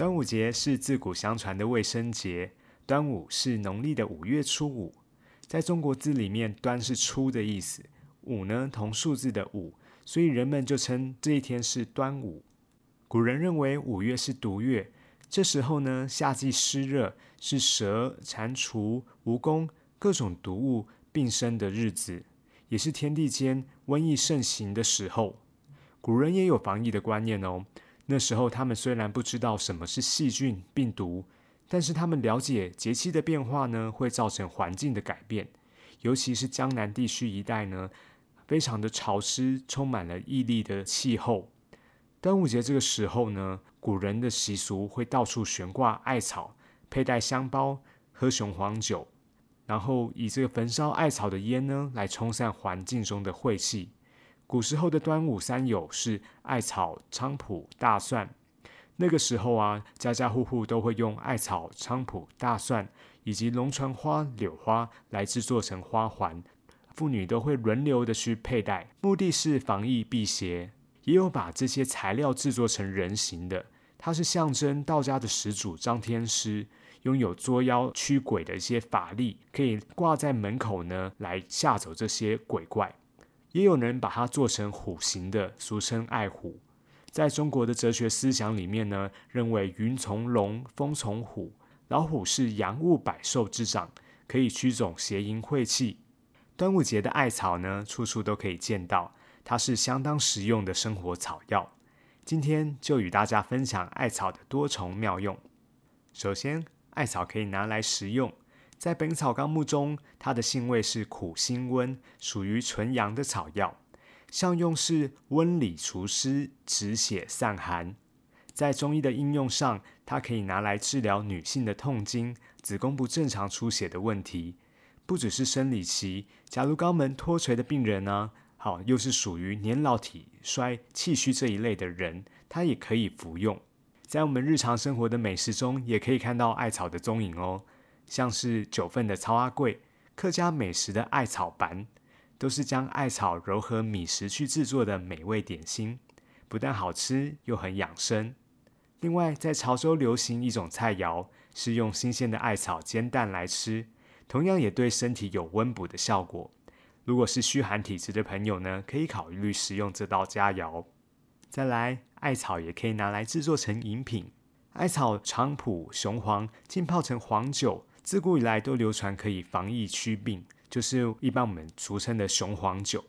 端午节是自古相传的卫生节，端午是农历的五月初五。在中国字里面，“端”是初的意思，“五”呢同数字的“五”，所以人们就称这一天是端午。古人认为五月是毒月，这时候呢夏季湿热，是蛇、蟾蜍、蜈蚣各种毒物并生的日子，也是天地间瘟疫盛行的时候。古人也有防疫的观念哦。那时候，他们虽然不知道什么是细菌、病毒，但是他们了解节气的变化呢，会造成环境的改变。尤其是江南地区一带呢，非常的潮湿，充满了毅力的气候。端午节这个时候呢，古人的习俗会到处悬挂艾草，佩戴香包，喝雄黄酒，然后以这个焚烧艾草的烟呢，来冲散环境中的晦气。古时候的端午三友是艾草、菖蒲、大蒜。那个时候啊，家家户户都会用艾草、菖蒲、大蒜以及龙船花、柳花来制作成花环，妇女都会轮流的去佩戴，目的是防疫辟邪。也有把这些材料制作成人形的，它是象征道家的始祖张天师拥有捉妖驱鬼的一些法力，可以挂在门口呢，来吓走这些鬼怪。也有人把它做成虎形的，俗称爱虎。在中国的哲学思想里面呢，认为云从龙，风从虎，老虎是阳物百兽之长，可以驱走邪淫晦气。端午节的艾草呢，处处都可以见到，它是相当实用的生活草药。今天就与大家分享艾草的多重妙用。首先，艾草可以拿来食用。在《本草纲目》中，它的性味是苦辛温，属于纯阳的草药。效用是温里除湿、止血散寒。在中医的应用上，它可以拿来治疗女性的痛经、子宫不正常出血的问题。不只是生理期，假如肛门脱垂的病人呢，好又是属于年老体衰、气虚这一类的人，它也可以服用。在我们日常生活的美食中，也可以看到艾草的踪影哦。像是九份的超阿贵、客家美食的艾草板，都是将艾草揉合米食去制作的美味点心，不但好吃，又很养生。另外，在潮州流行一种菜肴，是用新鲜的艾草煎蛋来吃，同样也对身体有温补的效果。如果是虚寒体质的朋友呢，可以考虑食用这道佳肴。再来，艾草也可以拿来制作成饮品，艾草、菖蒲、雄黄浸泡成黄酒。自古以来都流传可以防疫驱病，就是一般我们俗称的雄黄酒。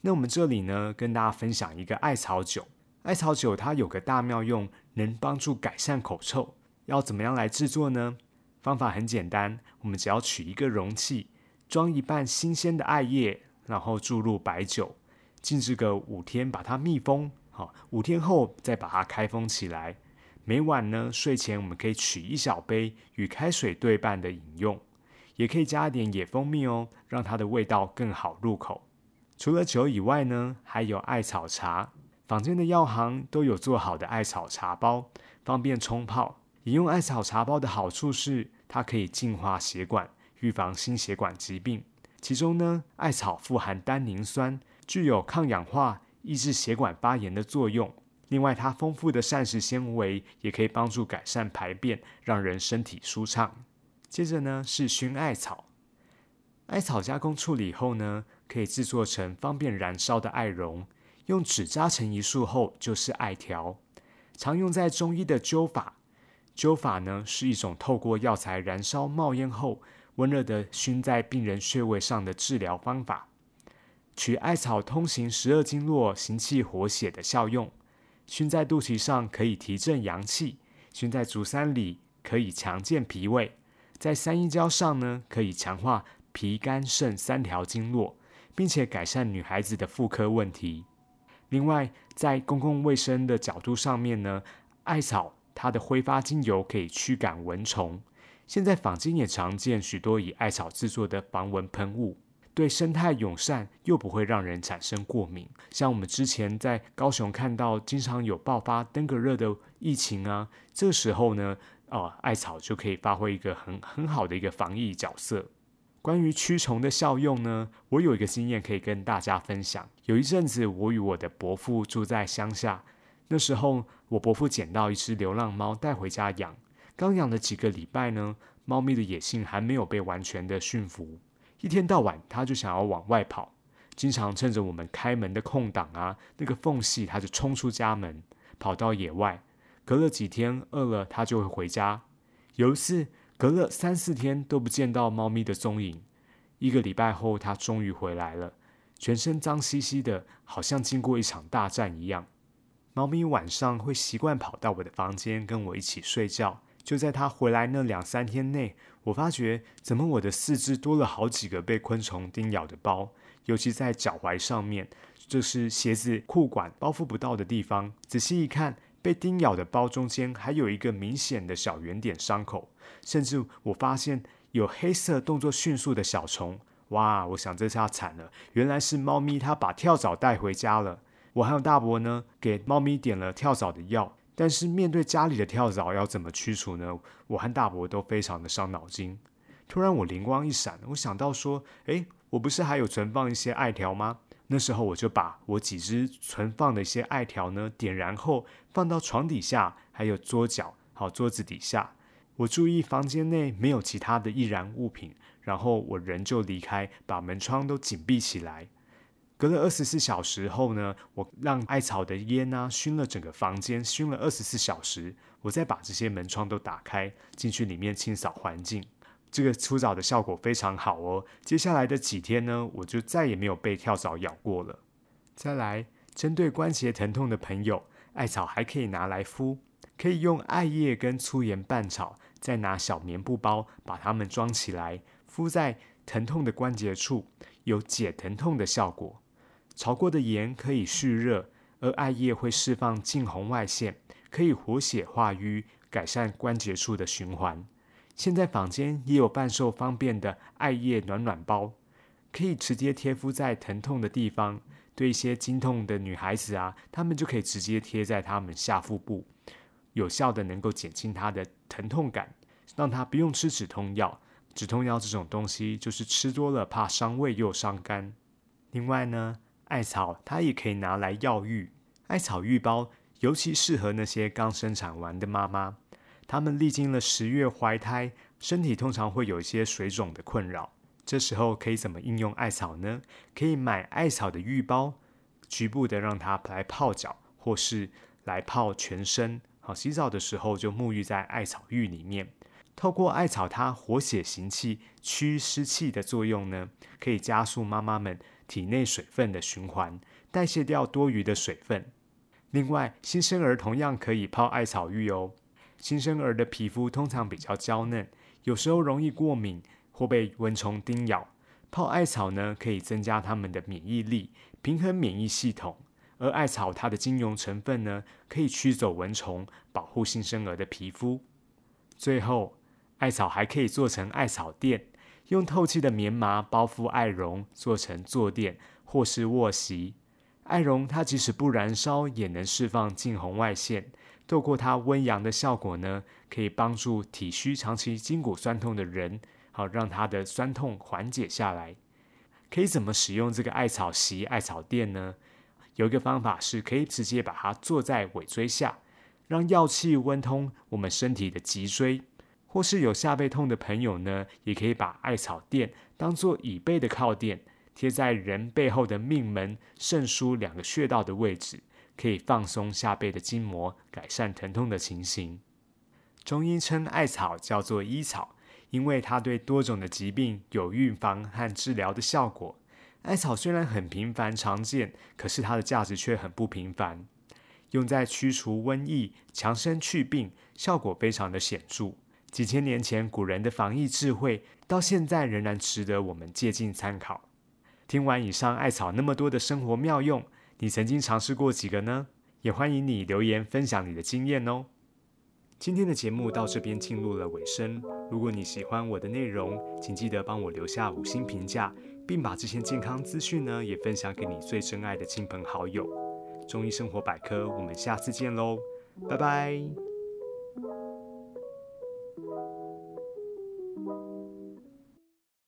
那我们这里呢，跟大家分享一个艾草酒。艾草酒它有个大妙用，能帮助改善口臭。要怎么样来制作呢？方法很简单，我们只要取一个容器，装一半新鲜的艾叶，然后注入白酒，静置个五天，把它密封。好，五天后再把它开封起来。每晚呢，睡前我们可以取一小杯与开水对半的饮用，也可以加一点野蜂蜜哦，让它的味道更好入口。除了酒以外呢，还有艾草茶，坊间的药行都有做好的艾草茶包，方便冲泡。饮用艾草茶包的好处是，它可以净化血管，预防心血管疾病。其中呢，艾草富含单宁酸，具有抗氧化、抑制血管发炎的作用。另外，它丰富的膳食纤维也可以帮助改善排便，让人身体舒畅。接着呢是熏艾草，艾草加工处理后呢，可以制作成方便燃烧的艾绒，用纸扎成一束后就是艾条，常用在中医的灸法。灸法呢是一种透过药材燃烧冒烟后，温热的熏在病人穴位上的治疗方法。取艾草通行十二经络，行气活血的效用。熏在肚脐上可以提振阳气，熏在足三里可以强健脾胃，在三阴交上呢可以强化脾肝肾三条经络，并且改善女孩子的妇科问题。另外，在公共卫生的角度上面呢，艾草它的挥发精油可以驱赶蚊虫。现在坊间也常见许多以艾草制作的防蚊喷雾，对生态友善又不会让人产生过敏。像我们之前在高雄看到，经常有爆发登革热的疫情啊，这时候呢，哦，艾草就可以发挥一个很很好的一个防疫角色。关于驱虫的效用呢，我有一个经验可以跟大家分享。有一阵子，我与我的伯父住在乡下，那时候我伯父捡到一只流浪猫带回家养。刚养了几个礼拜呢，猫咪的野性还没有被完全的驯服，一天到晚它就想要往外跑，经常趁着我们开门的空档啊，那个缝隙它就冲出家门，跑到野外。隔了几天饿了，它就会回家。有一次。隔了三四天都不见到猫咪的踪影，一个礼拜后，它终于回来了，全身脏兮兮的，好像经过一场大战一样。猫咪晚上会习惯跑到我的房间跟我一起睡觉。就在它回来那两三天内，我发觉怎么我的四肢多了好几个被昆虫叮咬的包，尤其在脚踝上面，就是鞋子裤管包覆不到的地方。仔细一看。被叮咬的包中间还有一个明显的小圆点伤口，甚至我发现有黑色动作迅速的小虫。哇！我想这下惨了，原来是猫咪它把跳蚤带回家了。我还有大伯呢，给猫咪点了跳蚤的药，但是面对家里的跳蚤要怎么驱除呢？我和大伯都非常的伤脑筋。突然我灵光一闪，我想到说，诶，我不是还有存放一些艾条吗？那时候我就把我几只存放的一些艾条呢点燃后放到床底下，还有桌角，好桌子底下。我注意房间内没有其他的易燃物品，然后我人就离开，把门窗都紧闭起来。隔了二十四小时后呢，我让艾草的烟啊熏了整个房间，熏了二十四小时，我再把这些门窗都打开，进去里面清扫环境。这个除藻的效果非常好哦。接下来的几天呢，我就再也没有被跳蚤咬过了。再来，针对关节疼痛的朋友，艾草还可以拿来敷，可以用艾叶跟粗盐拌炒，再拿小棉布包把它们装起来，敷在疼痛的关节处，有解疼痛的效果。炒过的盐可以蓄热，而艾叶会释放近红外线，可以活血化瘀，改善关节处的循环。现在坊间也有贩售方便的艾叶暖暖包，可以直接贴敷在疼痛的地方。对一些经痛的女孩子啊，她们就可以直接贴在她们下腹部，有效的能够减轻她的疼痛感，让她不用吃止痛药。止痛药这种东西就是吃多了怕伤胃又伤肝。另外呢，艾草它也可以拿来药浴，艾草浴包尤其适合那些刚生产完的妈妈。她们历经了十月怀胎，身体通常会有一些水肿的困扰。这时候可以怎么应用艾草呢？可以买艾草的浴包，局部的让它来泡脚，或是来泡全身。好，洗澡的时候就沐浴在艾草浴里面。透过艾草它活血行气、驱湿气的作用呢，可以加速妈妈们体内水分的循环，代谢掉多余的水分。另外，新生儿同样可以泡艾草浴哦。新生儿的皮肤通常比较娇嫩，有时候容易过敏或被蚊虫叮咬。泡艾草呢，可以增加他们的免疫力，平衡免疫系统。而艾草它的精油成分呢，可以驱走蚊虫，保护新生儿的皮肤。最后，艾草还可以做成艾草垫，用透气的棉麻包覆艾绒，做成坐垫或是卧席。艾绒它即使不燃烧，也能释放近红外线。透过它温阳的效果呢，可以帮助体虚长期筋骨酸痛的人，好让他的酸痛缓解下来。可以怎么使用这个艾草席、艾草垫呢？有一个方法是可以直接把它坐在尾椎下，让药气温通我们身体的脊椎。或是有下背痛的朋友呢，也可以把艾草垫当做椅背的靠垫，贴在人背后的命门、肾腧两个穴道的位置。可以放松下背的筋膜，改善疼痛的情形。中医称艾草叫做医草，因为它对多种的疾病有预防和治疗的效果。艾草虽然很平凡常见，可是它的价值却很不平凡。用在驱除瘟疫、强身祛病，效果非常的显著。几千年前古人的防疫智慧，到现在仍然值得我们借鉴参考。听完以上艾草那么多的生活妙用。你曾经尝试过几个呢？也欢迎你留言分享你的经验哦。今天的节目到这边进入了尾声。如果你喜欢我的内容，请记得帮我留下五星评价，并把这些健康资讯呢也分享给你最珍爱的亲朋好友。中医生活百科，我们下次见喽，拜拜。